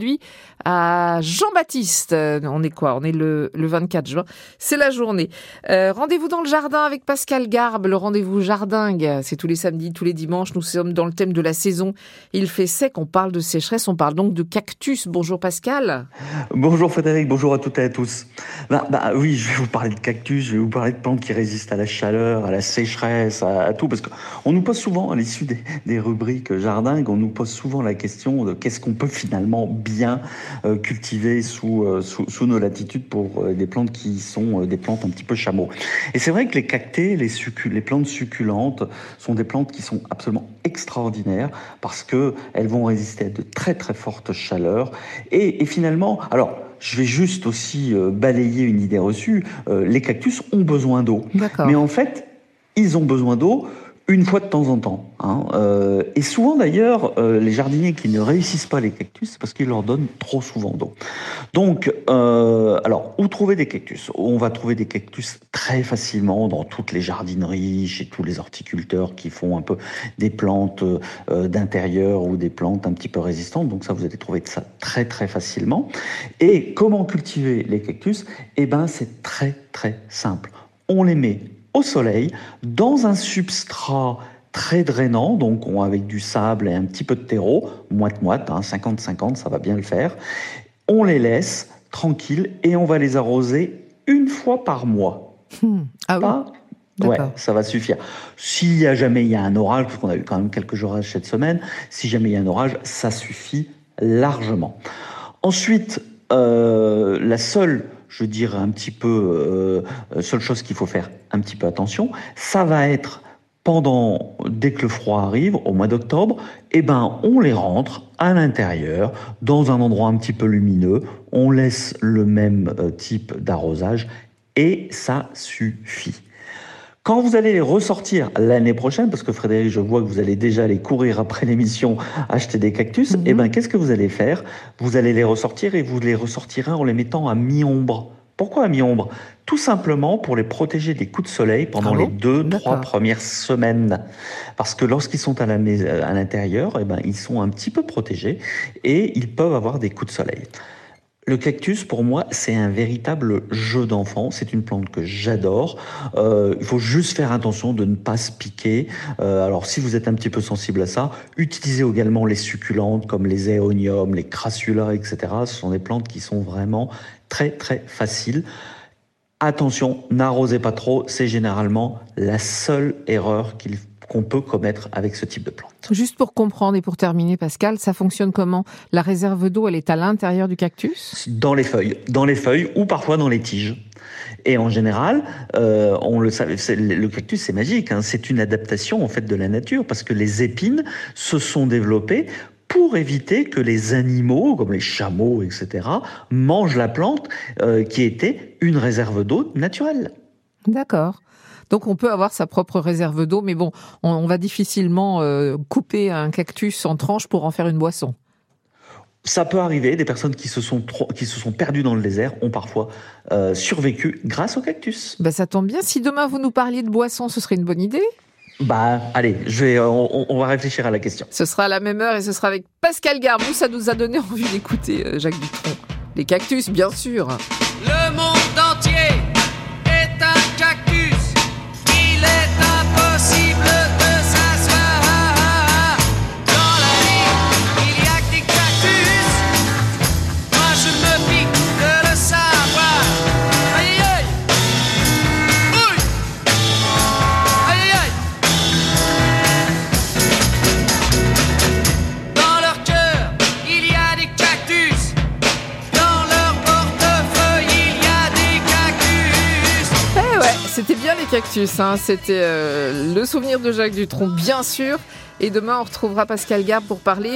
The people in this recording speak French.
Aujourd'hui, à Jean-Baptiste, on est quoi? On est le, le 24 juin, c'est la journée. Euh, rendez-vous dans le jardin avec Pascal Garbe, le rendez-vous jardingue, c'est tous les samedis, tous les dimanches, nous sommes dans le thème de la saison. Il fait sec, on parle de sécheresse, on parle donc de cactus. Bonjour Pascal. Bonjour Frédéric, bonjour à toutes et à tous. Bah, bah, oui, je vais vous parler de cactus, je vais vous parler de plantes qui résistent à la chaleur, à la sécheresse, à, tout, parce qu'on nous pose souvent, à l'issue des, des rubriques jardingues, on nous pose souvent la question de qu'est-ce qu'on peut finalement bien euh, cultivées sous, euh, sous, sous, nos latitudes pour euh, des plantes qui sont des plantes un petit peu chameaux. Et c'est vrai que les cactés, les, les plantes succulentes sont des plantes qui sont absolument extraordinaires parce que elles vont résister à de très très fortes chaleurs. Et, et finalement, alors je vais juste aussi balayer une idée reçue. les cactus ont besoin d'eau. Mais en fait, ils ont besoin d'eau une fois de temps en temps. Hein. Euh, et souvent d'ailleurs, euh, les jardiniers qui ne réussissent pas les cactus, c'est parce qu'ils leur donnent trop souvent d'eau. Donc, euh, alors, où trouver des cactus? On va trouver des cactus très facilement dans toutes les jardineries, chez tous les horticulteurs qui font un peu des plantes d'intérieur ou des plantes un petit peu résistantes. Donc ça, vous allez trouver ça très très facilement. Et comment cultiver les cactus? Eh ben, c'est très très simple. On les met au soleil dans un substrat très drainant, donc avec du sable et un petit peu de terreau, moite-moite, 50-50, hein, ça va bien le faire. On les laisse tranquilles et on va les arroser une fois par mois. Hmm. Ah oui Ouais, ça va suffire. S'il y a jamais il y a un orage, parce qu'on a eu quand même quelques orages cette semaine, si jamais il y a un orage, ça suffit largement. Ensuite, euh, la seule je dirais un petit peu, euh, seule chose qu'il faut faire un petit peu attention, ça va être pendant, dès que le froid arrive, au mois d'octobre, eh ben, on les rentre à l'intérieur, dans un endroit un petit peu lumineux, on laisse le même euh, type d'arrosage et ça suffit. Quand vous allez les ressortir l'année prochaine, parce que Frédéric, je vois que vous allez déjà aller courir après l'émission acheter des cactus, ben, qu'est-ce que vous allez faire? Vous allez les ressortir et vous les ressortirez en les mettant à mi-ombre. Pourquoi à mi-ombre? Tout simplement pour les protéger des coups de soleil pendant ah les deux, trois premières semaines. Parce que lorsqu'ils sont à l'intérieur, eh ben, ils sont un petit peu protégés et ils peuvent avoir des coups de soleil. Le cactus, pour moi, c'est un véritable jeu d'enfant. C'est une plante que j'adore. Euh, il faut juste faire attention de ne pas se piquer. Euh, alors, si vous êtes un petit peu sensible à ça, utilisez également les succulentes comme les éoniums, les crassulas, etc. Ce sont des plantes qui sont vraiment très, très faciles. Attention, n'arrosez pas trop. C'est généralement la seule erreur qu'on peut commettre avec ce type de plante. Juste pour comprendre et pour terminer, Pascal, ça fonctionne comment? La réserve d'eau, elle est à l'intérieur du cactus? Dans les feuilles, dans les feuilles ou parfois dans les tiges. Et en général, euh, on le savait, le cactus c'est magique, hein, c'est une adaptation en fait de la nature parce que les épines se sont développées pour éviter que les animaux, comme les chameaux, etc., mangent la plante euh, qui était une réserve d'eau naturelle. D'accord. Donc on peut avoir sa propre réserve d'eau, mais bon, on, va difficilement euh, couper un cactus en tranches pour en faire une boisson. Ça peut arriver, des personnes qui se sont, qui se sont perdues dans le désert ont parfois euh, survécu grâce au cactus. Ben, ça tombe bien, si demain vous nous parliez de boisson, ce serait une bonne idée bah, allez, je vais, on, va réfléchir à la question. Ce sera à la même heure et ce sera avec Pascal Garbou. Ça nous a donné envie d'écouter euh, Jacques Dutronc. Les cactus, bien sûr. Le C'était bien les cactus, hein. c'était euh, le souvenir de Jacques Dutronc, bien sûr. Et demain, on retrouvera Pascal Garbe pour parler